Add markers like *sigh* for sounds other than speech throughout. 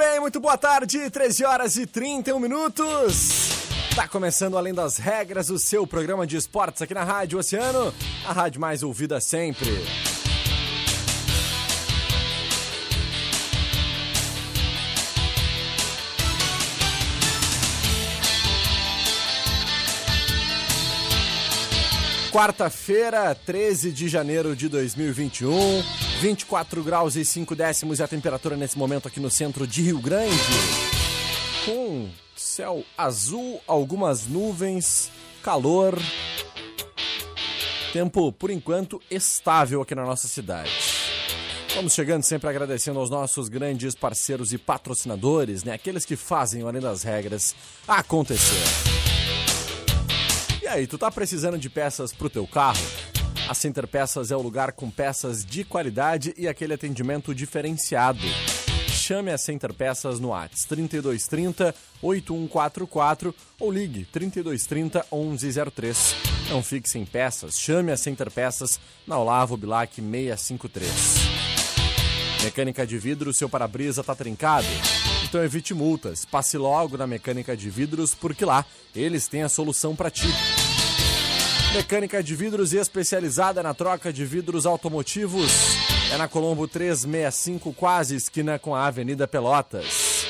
Bem, muito boa tarde, 13 horas e 31 minutos. Tá começando Além das Regras, o seu programa de esportes aqui na Rádio Oceano, a rádio mais ouvida sempre. Quarta-feira, 13 de janeiro de 2021, 24 graus e 5 décimos e a temperatura nesse momento aqui no centro de Rio Grande. Com céu azul, algumas nuvens, calor. Tempo, por enquanto, estável aqui na nossa cidade. Vamos chegando sempre agradecendo aos nossos grandes parceiros e patrocinadores, né? Aqueles que fazem Além das Regras acontecer. E aí, tu tá precisando de peças pro teu carro? A Center Peças é o lugar com peças de qualidade e aquele atendimento diferenciado. Chame a Center Peças no Whats 3230 8144 ou ligue 3230 1103. Não fique sem peças, chame a Center Peças na Olavo Bilac 653. Mecânica de vidro, seu para-brisa tá trincado? Então evite multas. Passe logo na Mecânica de Vidros, porque lá eles têm a solução para ti. Mecânica de vidros especializada na troca de vidros automotivos. É na Colombo 365, quase esquina com a Avenida Pelotas.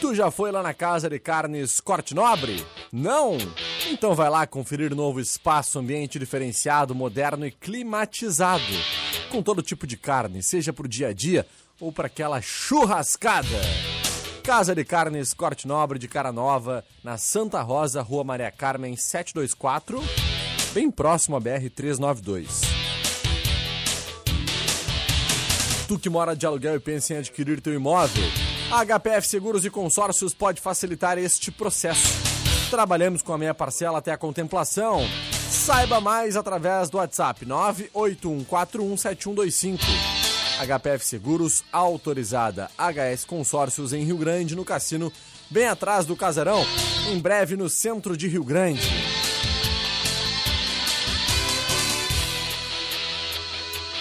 Tu já foi lá na Casa de Carnes Corte Nobre? Não? Então vai lá conferir novo espaço, ambiente diferenciado, moderno e climatizado. Com todo tipo de carne, seja para o dia a dia ou para aquela churrascada. Casa de Carnes Corte Nobre de Cara Nova, na Santa Rosa, Rua Maria Carmen 724, bem próximo à BR 392. Tu que mora de aluguel e pensa em adquirir teu imóvel, a HPF Seguros e Consórcios pode facilitar este processo. Trabalhamos com a meia parcela até a contemplação. Saiba mais através do WhatsApp 981417125. HPF Seguros, autorizada HS Consórcios em Rio Grande, no Cassino, bem atrás do Casarão, em breve no centro de Rio Grande.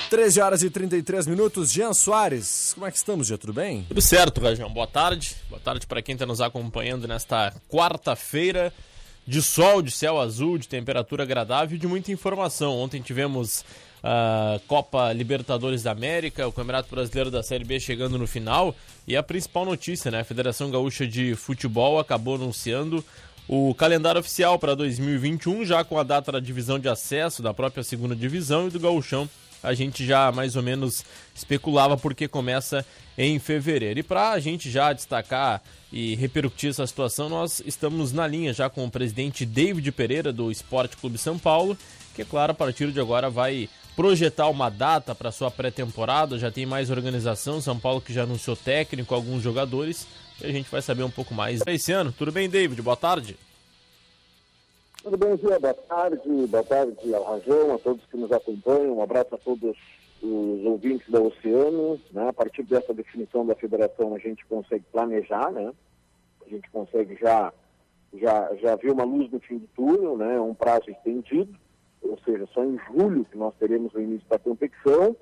Treze horas e 33 minutos, Jean Soares. Como é que estamos, Jean? Tudo bem? Tudo certo, Rajão. Boa tarde. Boa tarde para quem está nos acompanhando nesta quarta-feira de sol, de céu azul, de temperatura agradável e de muita informação. Ontem tivemos a Copa Libertadores da América, o Campeonato Brasileiro da Série B chegando no final e a principal notícia, né? A Federação Gaúcha de Futebol acabou anunciando o calendário oficial para 2021, já com a data da divisão de acesso da própria segunda divisão e do Gauchão. A gente já mais ou menos especulava porque começa em fevereiro. E para a gente já destacar e repercutir essa situação, nós estamos na linha já com o presidente David Pereira do Esporte Clube São Paulo, que, é claro, a partir de agora vai projetar uma data para sua pré-temporada, já tem mais organização, São Paulo que já anunciou técnico, alguns jogadores, e a gente vai saber um pouco mais esse ano. Tudo bem, David? Boa tarde. Tudo bem, Zé? Boa tarde, boa tarde ao Rajão, a todos que nos acompanham, um abraço a todos os ouvintes da Oceano, né? A partir dessa definição da federação a gente consegue planejar, né? A gente consegue já, já, já ver uma luz no fim do túnel, né? Um prazo estendido, ou seja, só em julho que nós teremos o início da competição.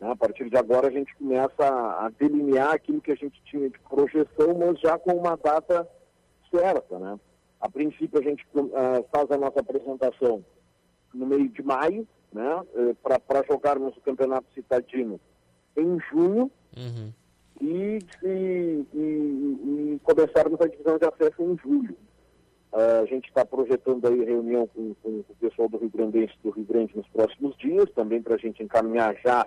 Né? A partir de agora a gente começa a, a delinear aquilo que a gente tinha de projeção, mas já com uma data certa, né? A princípio a gente uh, faz a nossa apresentação no meio de maio, né? Uh, Para jogarmos o campeonato citadino em junho Uhum. e, e, e, e começarmos a divisão de acesso em julho. A gente está projetando aí reunião com, com, o pessoal do Rio Grande do Rio Grande nos próximos dias, também para a gente encaminhar já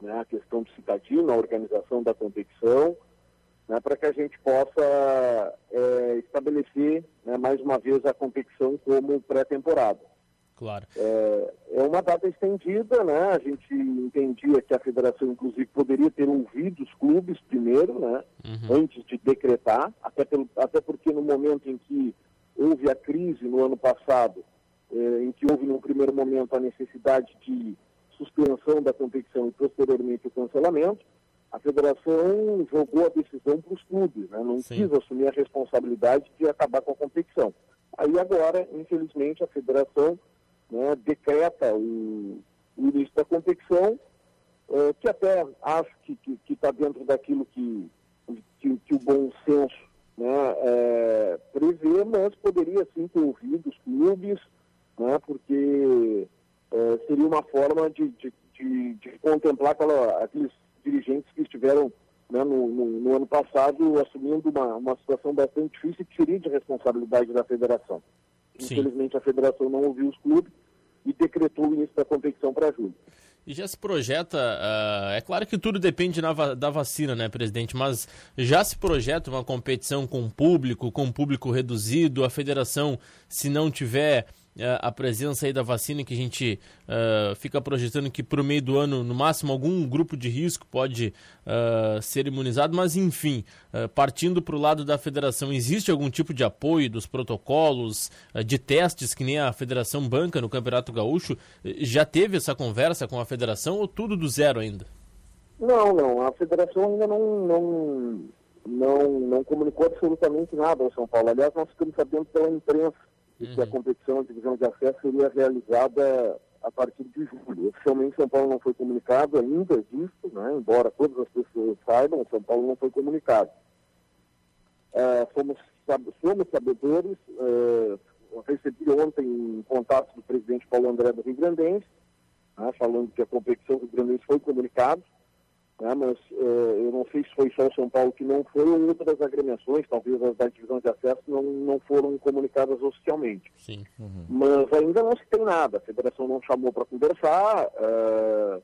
né, a questão do cidadino, a organização da competição, né, para que a gente possa é, estabelecer né, mais uma vez a competição como pré-temporada. Claro. É, é, uma data estendida, né? A gente entendia que a federação, inclusive, poderia ter ouvido os clubes primeiro, né? Uhum. Antes de decretar, até, pelo, até porque no momento em que houve a crise no ano passado, é, em que houve no primeiro momento a necessidade de suspensão da competição e posteriormente o cancelamento, a federação jogou a decisão para os clubes, né? não Sim. quis assumir a responsabilidade de acabar com a competição. Aí agora, infelizmente, a federação né, decreta o, o, início da competição, é, que até acho que está tá dentro daquilo que, que, que, o bom senso né, é, prevê, mas poderia sim ter ouvido os clubes, né, porque é, seria uma forma de, de, de, de contemplar aquela, aqueles dirigentes que estiveram né, no, no, no, ano passado assumindo uma, uma situação bastante difícil que seria de responsabilidade da federação. Sim. Infelizmente a federação não ouviu os clubes e decretou o início da competição para julho. E já se projeta, uh, é claro que tudo depende na, da vacina, né, presidente? Mas já se projeta uma competição com público, com público reduzido, a federação, se não tiver a presença aí da vacina que a gente uh, fica projetando que para o meio do ano, no máximo, algum grupo de risco pode uh, ser imunizado, mas enfim, uh, partindo para o lado da federação, existe algum tipo de apoio dos protocolos de testes que nem a federação banca no Campeonato Gaúcho? Já teve essa conversa com a federação ou tudo do zero ainda? Não, não, a federação ainda não, não, não, não comunicou absolutamente nada ao São Paulo. Aliás, nós ficamos sabendo pela imprensa uhum. que a competição, a divisão de acesso seria realizada a partir de julho. Oficialmente São Paulo não foi comunicado ainda disso, né? embora todas as pessoas saibam, São Paulo não foi comunicado. É, fomos, somos sabedores, é, recebi ontem um contato do presidente Paulo André do Rio Grandense, né, falando que a competição do Rio Grandense foi comunicado, né, mas uh, eu não sei se foi só o São Paulo que não foi ou outras agremiações, talvez as da divisão de acesso, não, não foram comunicadas oficialmente. Sim. Uhum. Mas ainda não se tem nada, a federação não chamou para conversar. Uh,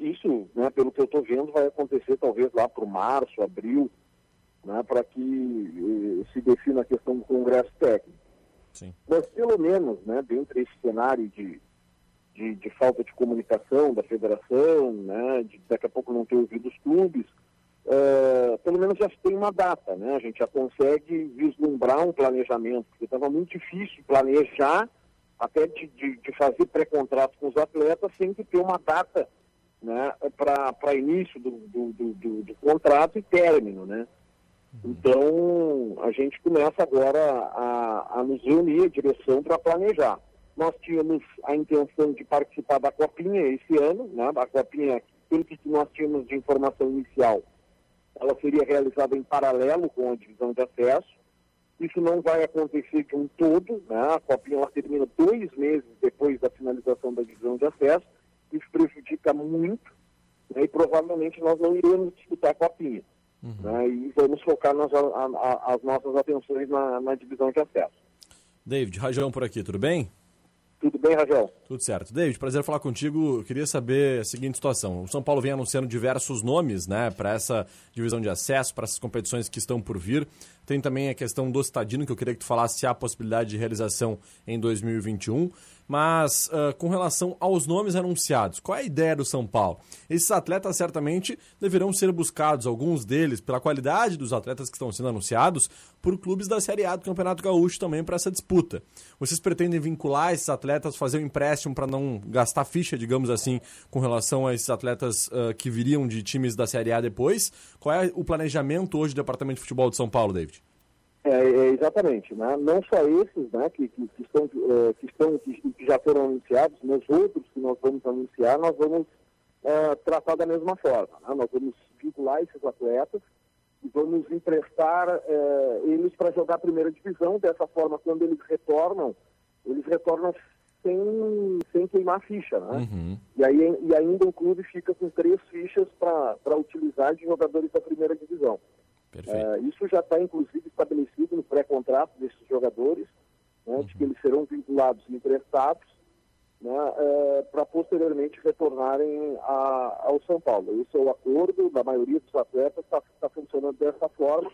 isso, né, pelo que eu estou vendo, vai acontecer talvez lá para março, abril, né, para que uh, se defina a questão do congresso técnico. Sim. Mas pelo menos, né, dentro desse cenário de de, de, falta de comunicação da federação, né, de daqui a pouco não ter ouvido os clubes, uh, pelo menos já tem uma data, né? A gente já consegue vislumbrar um planejamento, porque estava muito difícil planejar até de, de, de fazer pré-contrato com os atletas sem que ter uma data né, para início do, do, do, do, contrato e término, né? Uhum. Então, a gente começa agora a, a nos reunir, a direção, para planejar. Nós tínhamos a intenção de participar da Copinha esse ano, né? A Copinha, pelo que nós tínhamos de informação inicial, ela seria realizada em paralelo com a divisão de acesso. Isso não vai acontecer de um todo, né? A Copinha ela termina dois meses depois da finalização da divisão de acesso. Isso prejudica muito né? e provavelmente nós não iremos disputar a Copinha. Uhum. Né? E vamos focar nas, a, a, as nossas atenções na, na divisão de acesso. David, Rajão por aqui, tudo bem? Tudo bem, Rajão? Tudo certo. David, prazer falar contigo. Eu queria saber a seguinte situação. O São Paulo vem anunciando diversos nomes né, para essa divisão de acesso, para essas competições que estão por vir. Tem também a questão do estadino, que eu queria que tu falasse se há possibilidade de realização em 2021. Mas uh, com relação aos nomes anunciados, qual é a ideia do São Paulo? Esses atletas certamente deverão ser buscados, alguns deles, pela qualidade dos atletas que estão sendo anunciados, por clubes da Série A do Campeonato Gaúcho também para essa disputa. Vocês pretendem vincular esses atletas, fazer um empréstimo para não gastar ficha, digamos assim, com relação a esses atletas uh, que viriam de times da Série A depois? Qual é o planejamento hoje do Departamento de Futebol de São Paulo, David? É, é, exatamente, né? não só esses né, que, que, que estão, uh, que, estão que, que, já foram anunciados, mas outros que nós vamos anunciar, nós vamos uh, tratar da mesma forma. Né? Nós vamos vincular esses atletas e vamos emprestar uh, eles para jogar a primeira divisão. Dessa forma, quando eles retornam, eles retornam sem, sem queimar ficha. Né? Uhum. E, aí, e ainda o clube fica com três fichas para utilizar de jogadores da primeira divisão. Uh, isso já está, inclusive, estabelecido no pré-contrato desses jogadores, né, uhum. de que eles serão vinculados e emprestados né, uh, para posteriormente retornarem a, ao São Paulo. Esse é o acordo da maioria dos atletas, está tá funcionando dessa forma.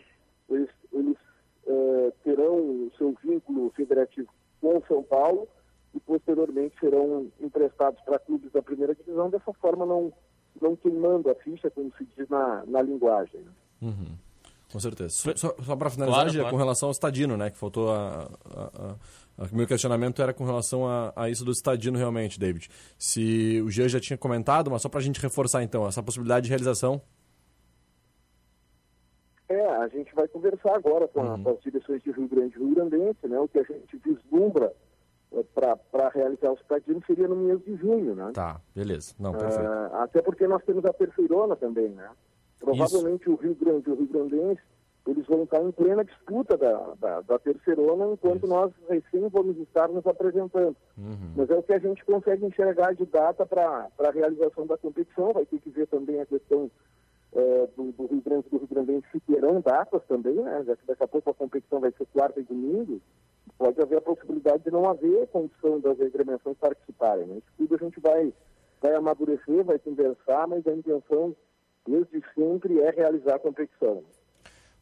Eles, eles uh, terão o seu vínculo federativo com o São Paulo e posteriormente serão emprestados para clubes da primeira divisão, dessa forma não, não queimando a ficha, como se diz na, na linguagem. Né? Uhum. Com certeza. Só, só, só para finalizar, claro, claro. com relação ao Estadino, né? Que faltou a, a, a, O meu questionamento era com relação a, a isso do Estadino realmente, David. Se o Jean já tinha comentado, mas só para a gente reforçar então, essa possibilidade de realização. É, a gente vai conversar agora com, uhum. com as direções de Rio Grande e Rio Grandense, né? O que a gente vislumbra é, para realizar o Estadino seria no mês de junho, né? Tá, beleza. Não, perfeito. Uh, até porque nós temos a Terceirona também, né? Provavelmente Isso. o Rio Grande e o Rio Grandense, eles vão estar em plena disputa da, da, da terceirona, enquanto Isso. nós recém vamos estar nos apresentando. Uhum. Mas é o que a gente consegue enxergar de data para a realização da competição. Vai ter que ver também a questão é, do, do, Rio Grande e do Rio Grandense se terão datas também, né? Já que daqui a pouco a competição vai ser quarta e domingo, pode haver a possibilidade de não haver condição das agremiações participarem. Né? Isso tudo a gente vai, vai amadurecer, vai conversar, mas a intenção desde sempre é realizar a competição.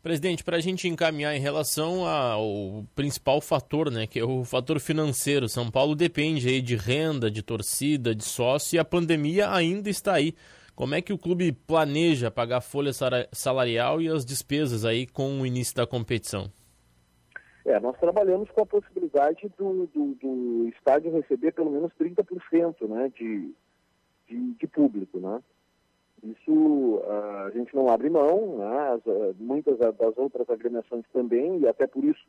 Presidente, para a gente encaminhar em relação ao principal fator, né, que é o fator financeiro, São Paulo depende aí de renda, de torcida, de sócio e a pandemia ainda está aí. Como é que o clube planeja pagar a folha salarial e as despesas aí com o início da competição? É, nós trabalhamos com a possibilidade do, do, do estádio receber pelo menos 30% né, de, de, de público, né? Isso ah, a gente não abre mão, né? As, ah, muitas das outras agremiações também, e até por isso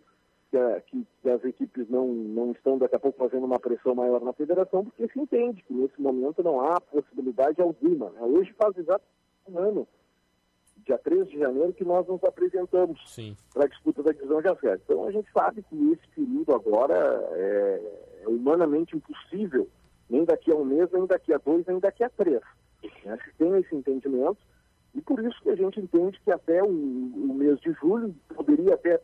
que, que, que, as equipes não, não estão daqui a pouco fazendo uma pressão maior na federação, porque se entende que nesse momento não há possibilidade alguma. Né? Hoje faz exato um ano, dia 13 de janeiro, que nós nos apresentamos para a disputa da divisão de acesso. Então a gente sabe que esse período agora é, é humanamente impossível, nem daqui a um mês, nem daqui a dois, nem daqui a três. Né? Tem esse entendimento, e por isso que a gente entende que até o, o mês de julho, poderia até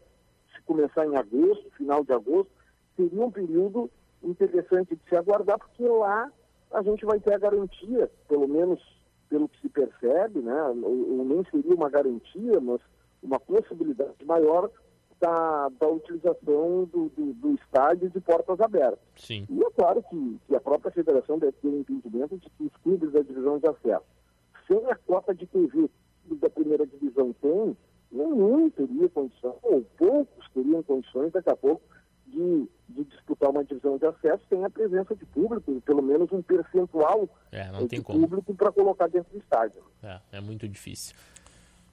se começar em agosto, final de agosto, seria um período interessante de se aguardar, porque lá a gente vai ter a garantia, pelo menos pelo que se percebe, né, ou, ou nem seria uma garantia, mas uma possibilidade maior da, da utilização do, do, do, estádio de portas abertas. Sim. E é claro que, que a própria federação deve ter um entendimento de que os clubes da divisão de acesso, sem a cota de TV que da primeira divisão tem, nenhum teria condição, ou poucos teriam condições daqui a pouco de, de, disputar uma divisão de acesso sem a presença de público, pelo menos um percentual é, de público para colocar dentro do estádio. É, é muito difícil.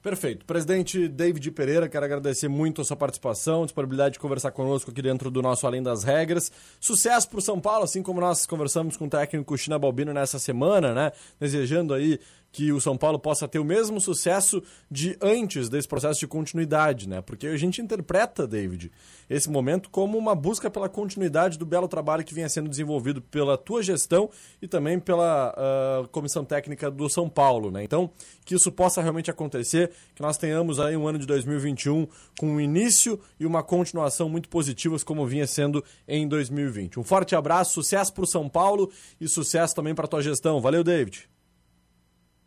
Perfeito. Presidente David Pereira, quero agradecer muito a sua participação, disponibilidade de conversar conosco aqui dentro do nosso Além das Regras. Sucesso para o São Paulo, assim como nós conversamos com o técnico China Balbino nessa semana, né? Desejando aí que o São Paulo possa ter o mesmo sucesso de antes desse processo de continuidade, né? Porque a gente interpreta, David, esse momento como uma busca pela continuidade do belo trabalho que vinha sendo desenvolvido pela tua gestão e também pela uh, comissão técnica do São Paulo, né? Então, que isso possa realmente acontecer, que nós tenhamos aí um ano de 2021 com um início e uma continuação muito positivas como vinha sendo em 2020. Um forte abraço, sucesso para o São Paulo e sucesso também para a tua gestão. Valeu, David.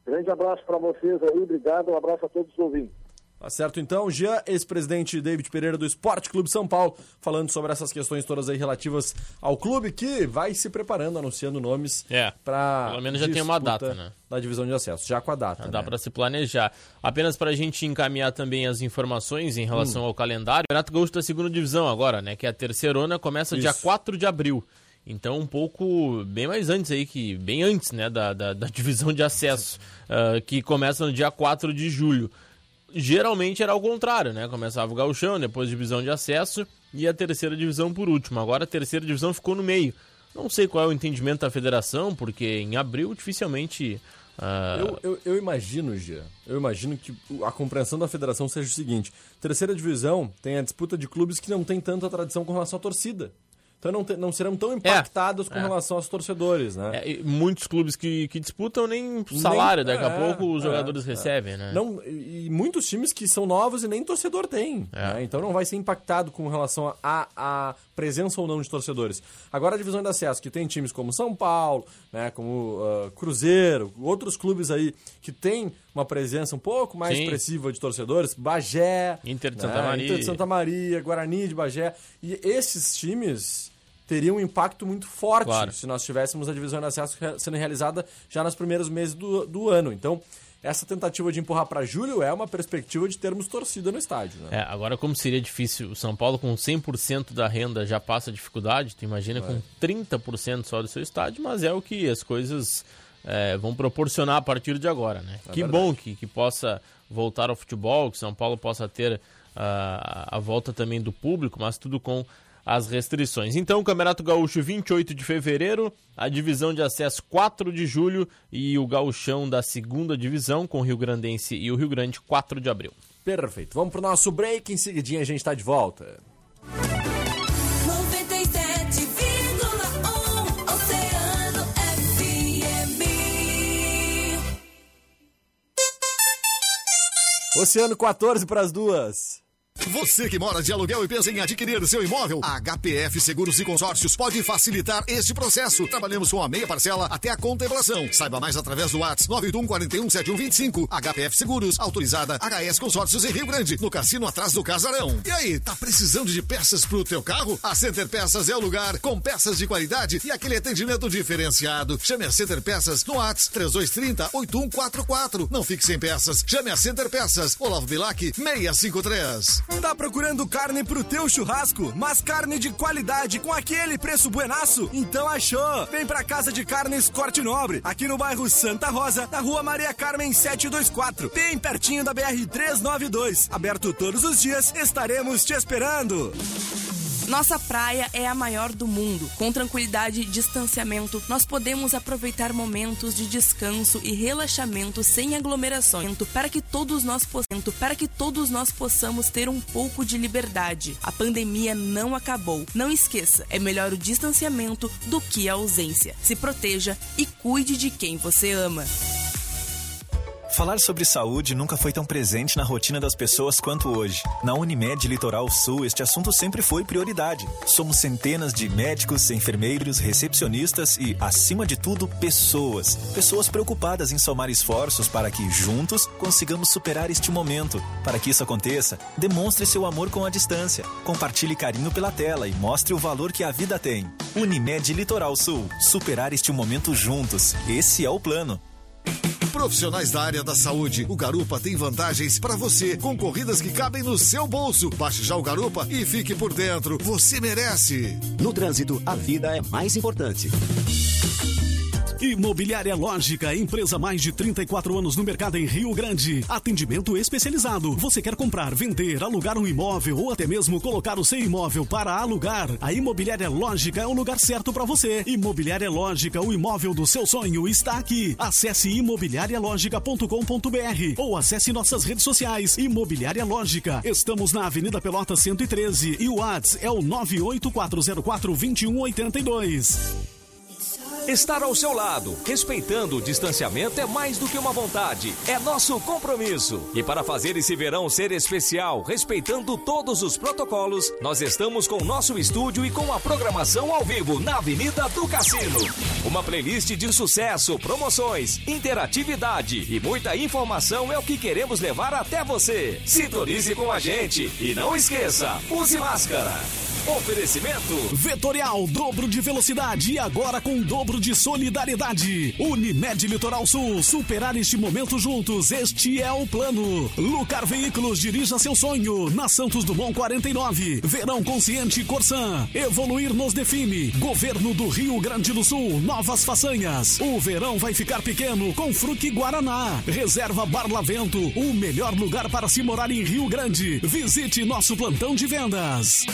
Grande abraço para vocês aí, obrigado, um abraço a todos os ouvintes. Tá certo então, Jean, ex-presidente David Pereira do Esporte Clube São Paulo, falando sobre essas questões todas aí relativas ao clube que vai se preparando, anunciando nomes é, para pelo menos já tem uma data, né? Da divisão de acesso, já com a data. Dá né? para se planejar. Apenas para a gente encaminhar também as informações em relação hum. ao calendário. Renato Gaúcho da segunda divisão agora, né? Que é a terceirona começa Isso. dia 4 de abril. Então, um pouco bem mais antes aí, que bem antes né, da, da, da *laughs* divisão de acesso, uh, que começa no dia 4 de julho. Geralmente era ao contrário, né? Começava o gauchão, depois divisão de acesso e a terceira divisão por último. Agora a terceira divisão ficou no meio. Não sei qual é o entendimento da federação, porque em abril dificilmente... Uh... Eu, eu, eu, imagino, Gia, eu imagino que a compreensão da federação seja o seguinte: terceira divisão tem a disputa de clubes que não tem tanta tradição com relação à torcida. Então não, te, não serão tão impactados com é. relação aos torcedores, né? É, muitos clubes que, que disputam nem salário, nem, daqui a pouco os jogadores recebem, né? Não, e muitos times que são novos e nem torcedor tem, né? Então não vai ser impactado com relação a, a presença ou não de torcedores. Agora a divisão de acesso, que tem times como São Paulo, né, como uh, Cruzeiro, outros clubes aí que tem uma presença um pouco mais Sim. expressiva de torcedores, Bagé, Inter de Santa né, Maria, Inter de Santa Maria, Guarani de Bagé, e esses times teriam um impacto muito forte claro. se nós tivéssemos a divisão de acesso sendo realizada já nos primeiros meses do, do ano. Então, essa tentativa de empurrar para julho é uma perspectiva de termos torcida no estádio. Né? É, agora, como seria difícil, o São Paulo com 100% da renda já passa dificuldade, tu imagina é. com 30% só do seu estádio, mas é o que as coisas é, vão proporcionar a partir de agora. Né? É que verdade. bom que, que possa voltar ao futebol, que São Paulo possa ter uh, a volta também do público, mas tudo com as restrições. Então, o Campeonato Gaúcho 28 de fevereiro, a divisão de acesso 4 de julho e o Gauchão da segunda divisão com o Rio Grandense e o Rio Grande 4 de abril. Perfeito. Vamos para o nosso break, em seguidinha a gente está de volta. Oceano 14 para as duas. Você que mora de aluguel e pensa em adquirir seu imóvel, a HPF Seguros e Consórcios pode facilitar este processo. Trabalhamos com a meia parcela até a contemplação. Saiba mais através do WhatsApp 91 41 7125. HPF Seguros, autorizada HS Consórcios em Rio Grande, no cassino atrás do Casarão. E aí, tá precisando de peças pro teu carro? A Center Peças é o lugar, com peças de qualidade e aquele atendimento diferenciado. Chame a Center Peças no WhatsApp 3230 8144. Não fique sem peças. Chame a Center Peças. Olavo Bilac 653. Tá procurando carne pro teu churrasco, mas carne de qualidade com aquele preço buenaço? Então achou! Vem pra Casa de Carnes Corte Nobre, aqui no bairro Santa Rosa, na rua Maria Carmen 724, bem pertinho da BR 392. Aberto todos os dias, estaremos te esperando. Nossa praia é a maior do mundo. Com tranquilidade e distanciamento, nós podemos aproveitar momentos de descanso e relaxamento sem aglomerações para que todos nós para que todos nós possamos ter um pouco de liberdade. A pandemia não acabou. Não esqueça, é melhor o distanciamento do que a ausência. Se proteja e cuide de quem você ama. Falar sobre saúde nunca foi tão presente na rotina das pessoas quanto hoje. Na Unimed Litoral Sul, este assunto sempre foi prioridade. Somos centenas de médicos, enfermeiros, recepcionistas e, acima de tudo, pessoas. Pessoas preocupadas em somar esforços para que, juntos, consigamos superar este momento. Para que isso aconteça, demonstre seu amor com a distância. Compartilhe carinho pela tela e mostre o valor que a vida tem. Unimed Litoral Sul. Superar este momento juntos. Esse é o plano. Profissionais da área da saúde, o Garupa tem vantagens para você, com corridas que cabem no seu bolso. Baixe já o Garupa e fique por dentro. Você merece. No trânsito, a vida é mais importante. Imobiliária Lógica, empresa mais de 34 anos no mercado em Rio Grande. Atendimento especializado. Você quer comprar, vender, alugar um imóvel ou até mesmo colocar o seu imóvel para alugar? A Imobiliária Lógica é o lugar certo para você. Imobiliária Lógica, o imóvel do seu sonho está aqui. Acesse imobiliarialogica.com.br ou acesse nossas redes sociais. Imobiliária Lógica. Estamos na Avenida Pelota 113 e o WhatsApp é o 98404 2182. Estar ao seu lado, respeitando o distanciamento, é mais do que uma vontade, é nosso compromisso. E para fazer esse verão ser especial, respeitando todos os protocolos, nós estamos com o nosso estúdio e com a programação ao vivo na Avenida do Cassino. Uma playlist de sucesso, promoções, interatividade e muita informação é o que queremos levar até você. Sintonize com a gente e não esqueça, use máscara. Oferecimento Vetorial, dobro de velocidade e agora com dobro de solidariedade. Unimed Litoral Sul, superar este momento juntos, este é o plano. Lucar Veículos, dirija seu sonho, na Santos Dumont 49. Verão Consciente Corsan, evoluir nos define. Governo do Rio Grande do Sul, novas façanhas. O verão vai ficar pequeno com Fruque Guaraná. Reserva Barlavento, o melhor lugar para se morar em Rio Grande. Visite nosso plantão de vendas.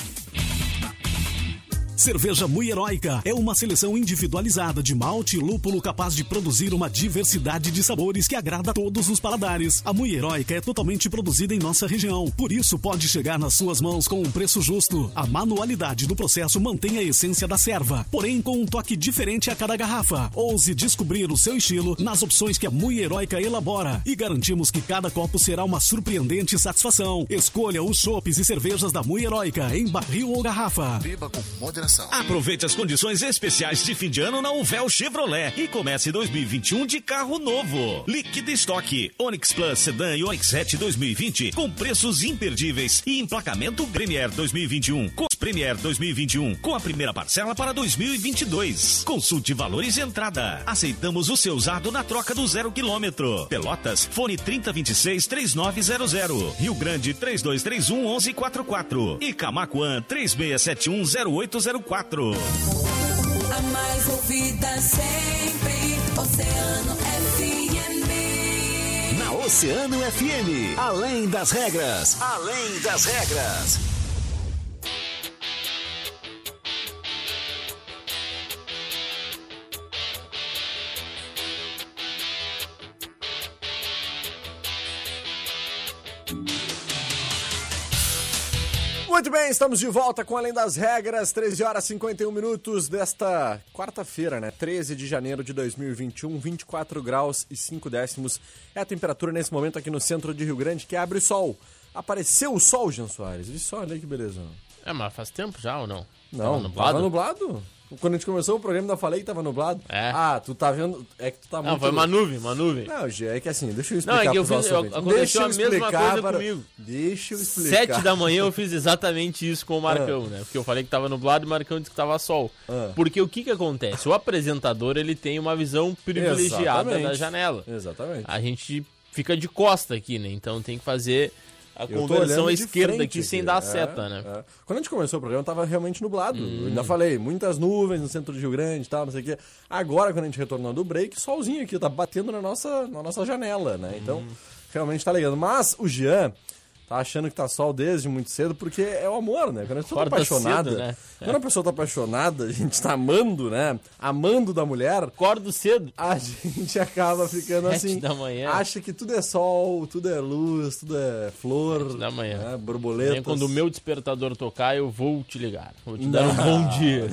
Cerveja Mui Heróica é uma seleção individualizada de malte e lúpulo capaz de produzir uma diversidade de sabores que agrada a todos os paladares. A Mui Heróica é totalmente produzida em nossa região, por isso pode chegar nas suas mãos com um preço justo. A manualidade do processo mantém a essência da serva, porém com um toque diferente a cada garrafa. Ouse descobrir o seu estilo nas opções que a Mui Heróica elabora e garantimos que cada copo será uma surpreendente satisfação. Escolha os chopes e cervejas da Mui Heróica em barril ou garrafa. Beba com moderação. Aproveite as condições especiais de fim de ano na Uvel Chevrolet e comece 2021 de carro novo. Líquido estoque, Onix Plus Sedan e Onix Hatch 2020 com preços imperdíveis e emplacamento Premier 2021 com Premier 2021 com a primeira parcela para 2022. Consulte valores de entrada. Aceitamos o seu usado na troca do zero quilômetro. Pelotas, fone 3026 3900. Rio Grande 3231 1144 e Camacuã 3671 0804. A mais ouvida sempre, Oceano FM. Na Oceano FM, além das regras, além das regras. Muito bem, estamos de volta com Além das Regras, 13 horas e 51 minutos desta quarta-feira, né? 13 de janeiro de 2021, 24 graus e 5 décimos é a temperatura nesse momento aqui no centro de Rio Grande, que abre sol. Apareceu o sol, Jean Soares. Viu só, olha que beleza. É, mas faz tempo já ou não? Não, Tava nublado? tava nublado. Quando a gente começou o programa, eu falei que tava nublado. É. Ah, tu tá vendo. É que tu tá Não, muito. foi uma nuvem, uma nuvem. Não, é que assim, deixa eu explicar. Não, é que eu fiz- eu- aconteceu a mesma coisa para- comigo. Deixa eu explicar. Sete da manhã eu fiz exatamente isso com o Marcão, né? Porque eu falei que tava nublado e o Marcão disse que tava sol. Ah. Porque o que que acontece? O apresentador, ele tem uma visão privilegiada Exatamente. da janela. Exatamente. A gente fica de costa aqui, né? Então tem que fazer a conversão à esquerda frente aqui sem dar É, seta, né? é. Quando a gente começou o programa, tava realmente nublado. Hum. Ainda falei, muitas nuvens no centro de Rio Grande e tal, não sei o quê. Agora, quando a gente retornou do break, solzinho aqui, tá batendo na nossa, na nossa janela, né? Então, Hum. realmente tá ligando. Mas o Jean tá achando que tá sol desde muito cedo, porque é o amor, né? Quando a pessoa tá Acorda apaixonada, cedo, né? quando a pessoa tá apaixonada, a gente tá amando, né? Amando da mulher, Acordo cedo. a gente acaba ficando Sete assim. da manhã. Acha que tudo é sol, tudo é luz, tudo é flor. da manhã. Né? Borboletas. Nem quando o meu despertador tocar, eu vou te ligar. Vou te dar um bom dia.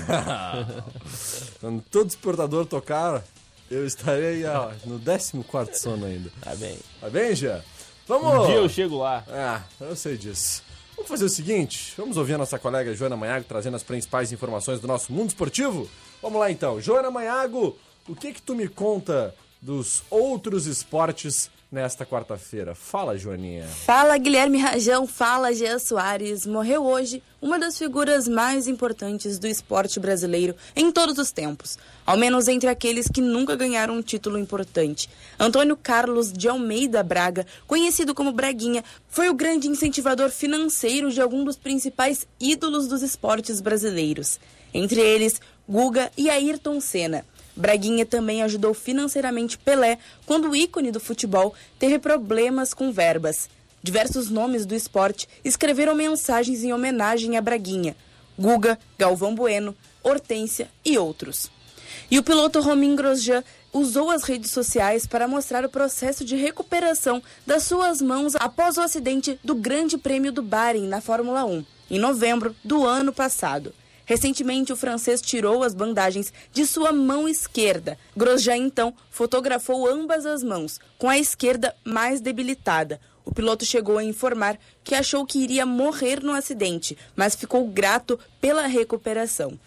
*laughs* Quando todo despertador tocar, eu estarei ó, no 14 sono ainda. Tá bem. Tá bem, Jean? Vamos! Um dia eu chego lá. Ah, eu sei disso. Vamos fazer o seguinte, vamos ouvir a nossa colega Joana Manhago trazendo as principais informações do nosso mundo esportivo? Vamos lá então. Joana Manhago, o que que tu me conta dos outros esportes nesta quarta-feira? Fala, Joaninha. Fala Guilherme Rajão, fala Jean Soares. Morreu hoje uma das figuras mais importantes do esporte brasileiro em todos os tempos, ao menos entre aqueles que nunca ganharam um título importante. Antônio Carlos de Almeida Braga, conhecido como Braguinha, foi o grande incentivador financeiro de alguns dos principais ídolos dos esportes brasileiros, entre eles Guga e Ayrton Senna. Braguinha também ajudou financeiramente Pelé quando o ícone do futebol teve problemas com verbas. Diversos nomes do esporte escreveram mensagens em homenagem a Braguinha. Guga, Galvão Bueno, Hortência e outros. E o piloto Romain Grosjean usou as redes sociais para mostrar o processo de recuperação das suas mãos após o acidente do Grande Prêmio do Bahrein na Fórmula 1, em novembro do ano passado. Recentemente, o francês tirou as bandagens de sua mão esquerda. Grosjean, então, fotografou ambas as mãos, com a esquerda mais debilitada. O piloto chegou a informar que achou que iria morrer no acidente, mas ficou grato pela recuperação.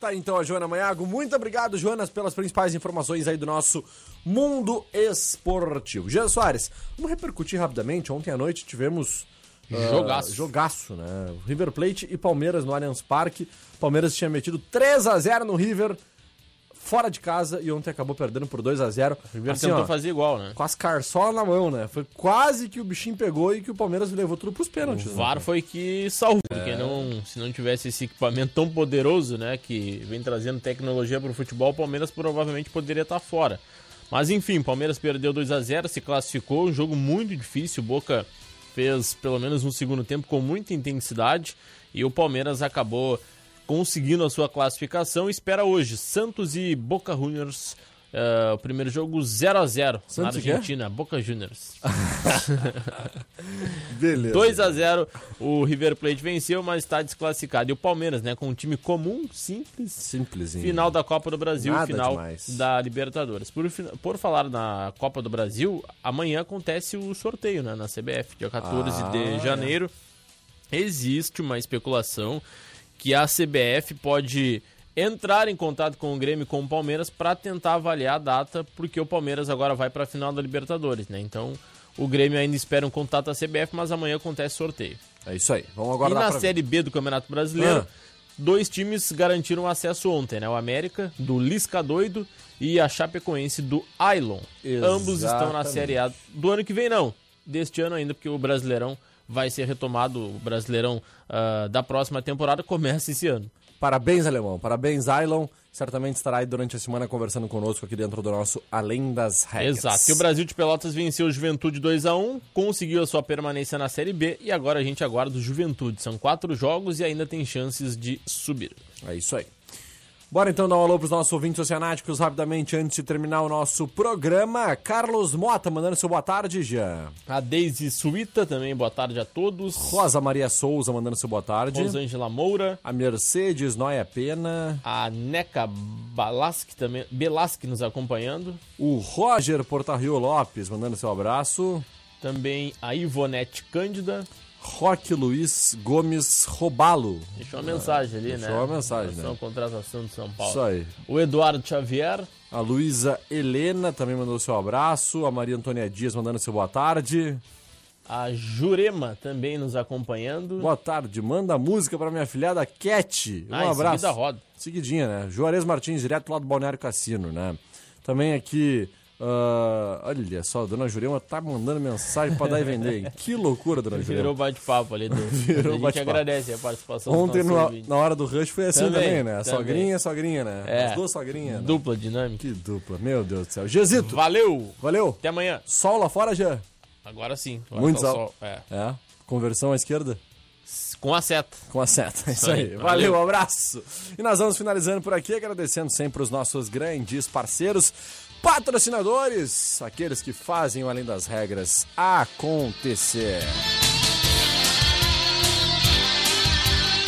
Tá então a Joana Manhago. Muito obrigado, Joanas, pelas principais informações aí do nosso mundo esportivo. Jean Soares, vamos repercutir rapidamente. Ontem à noite tivemos. Ah, Jogaço. jogaço, né? River Plate e Palmeiras no Allianz Parque. Palmeiras tinha metido 3 a 0 no River, fora de casa, e ontem acabou perdendo por 2 a 0 O River Assim, tentou ó, fazer igual, né? Com as carçolas na mão, né? Foi quase que o bichinho pegou e que o Palmeiras levou tudo pros pênaltis. O né? VAR foi que salvou, É. porque não, se não tivesse esse equipamento tão poderoso, né, que vem trazendo tecnologia para o futebol, o Palmeiras provavelmente poderia estar fora. Mas enfim, o Palmeiras perdeu 2 a 0 se classificou, um jogo muito difícil, Boca fez pelo menos no segundo tempo com muita intensidade e o Palmeiras acabou conseguindo a sua classificação. Espera hoje Santos e Boca Juniors. Eh, o primeiro jogo 0 a 0 na? Argentina, Boca Juniors. *laughs* Beleza. 2 a 0 o River Plate venceu, mas está desclassificado. E o Palmeiras, né, com um time comum, simples, Simplesinho. final da Copa do Brasil, Nada final demais. da Libertadores. Por, por falar na Copa do Brasil, amanhã acontece o sorteio, né, na CBF, dia 14 Ah, de janeiro. Existe uma especulação que a CBF pode entrar em contato com o Grêmio e com o Palmeiras para tentar avaliar a data, porque o Palmeiras agora vai para a final da Libertadores, né? Então, o Grêmio ainda espera um contato da CBF, mas amanhã acontece sorteio. É isso aí. Vamos E aguardar na pra ver. Série B do Campeonato Brasileiro, Ah. dois times garantiram acesso ontem, né? O América, do Lisca Doido, e a Chapecoense, do Ailon. Ambos estão na Exatamente. Série A do ano que vem, não. Deste ano ainda, porque o Brasileirão vai ser retomado. O Brasileirão ah, da próxima temporada começa esse ano. Parabéns, Alemão. Parabéns, Ailon. Certamente estará aí durante a semana conversando conosco aqui dentro do nosso Além das Regras. Exato. E o Brasil de Pelotas venceu o Juventude 2 a 1 conseguiu a sua permanência na Série B e agora a gente aguarda o Juventude. São quatro jogos e ainda tem chances de subir. É isso aí. Bora então dar um alô pros nossos ouvintes oceanáticos rapidamente antes de terminar o nosso programa. Carlos Mota mandando seu boa tarde, já. A Deise Suíta também, boa tarde a todos. Rosa Maria Souza mandando seu boa tarde. Rosângela Moura. A Mercedes Noia Pena. A Neca Balasque também, Belasque nos acompanhando. O Roger Portarrio Lopes mandando seu abraço. Também a Ivonete Cândida. Roque Luiz Gomes Robalo. Deixou uma mensagem ali, né? Deixou uma mensagem, Relação né? contratação de São Paulo. Isso aí. O Eduardo Xavier. A Luísa Helena também mandou seu abraço. A Maria Antônia Dias mandando seu boa tarde. A Jurema também nos acompanhando. Boa tarde. Manda música pra minha filhada Cat. Um Ah, abraço. seguida roda. Seguidinha, né? Juarez Martins, direto lá do Balneário Cassino, né? Também aqui. Ah, olha só, a dona Jurema tá mandando mensagem pra dar e vender. Que loucura, dona Jurema. Virou bate-papo ali. Do... *laughs* Virou a gente agradece a participação Ontem, no- na hora do rush, foi assim também, Também, né? também. Sogrinha, sogrinha, né? É. As duas sogrinhas. né? Dupla dinâmica. Que dupla, meu Deus do céu. Gesito, Valeu! valeu. Até amanhã. Sol lá fora já? Agora sim. Agora Muito tá o sol. É. É. Conversão à esquerda? Com a seta. Com a seta. É isso Isso aí, aí. valeu. Valeu, um abraço. E nós vamos finalizando por aqui, agradecendo sempre os nossos grandes parceiros, patrocinadores, aqueles que fazem o Além das Regras acontecer.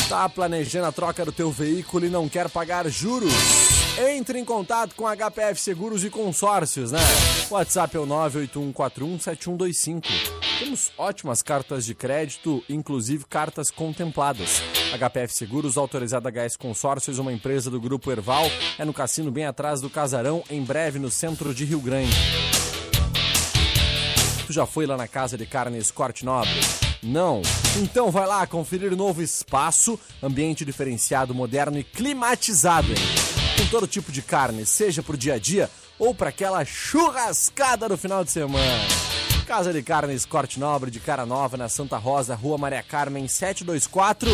Tá planejando a troca do teu veículo e não quer pagar juros? Entre em contato com HPF Seguros e Consórcios, né? WhatsApp é o 981417125. Temos ótimas cartas de crédito, inclusive cartas contempladas. HPF Seguros, autorizada HS Consórcios, uma empresa do Grupo Erval, é no cassino bem atrás do Casarão, em breve no centro de Rio Grande. Tu já foi lá na casa de carnes Corte Nobre? Não? Então vai lá conferir novo espaço, ambiente diferenciado, moderno e climatizado. Com todo tipo de carne, seja pro dia a dia ou para aquela churrascada no final de semana. Casa de Carnes Corte Nobre de Cara Nova, na Santa Rosa, Rua Maria Carmen 724,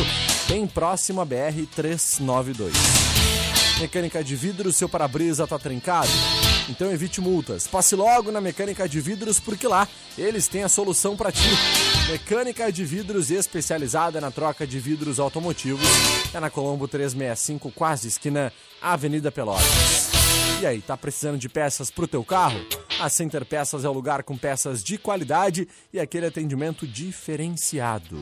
bem próximo à BR 392. Mecânica de vidros, seu para-brisa tá trincado? Então evite multas. Passe logo na Mecânica de Vidros porque lá eles têm a solução para ti. Mecânica de vidros especializada na troca de vidros automotivos. É na Colombo 365, quase esquina Avenida Pelotas. E aí, tá precisando de peças pro teu carro? A Center Peças é o lugar com peças de qualidade e aquele atendimento diferenciado.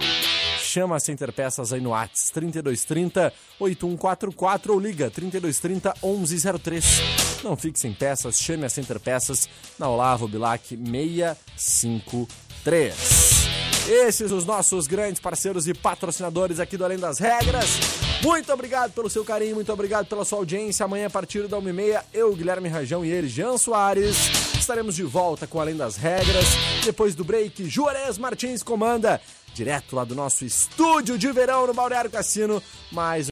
Chama a Center Peças aí no Whats 3230 8144 ou liga 3230 1103. Não fique sem peças, chame a Center Peças na Olavo Bilac 653. Esses os nossos grandes parceiros e patrocinadores aqui do Além das Regras. Muito obrigado pelo seu carinho, muito obrigado pela sua audiência. Amanhã, a partir da 1h30, eu, Guilherme Rajão e ele, Jean Soares, estaremos de volta com Além das Regras. Depois do break, Juarez Martins comanda, direto lá do nosso estúdio de verão no Balneário Cassino. Mais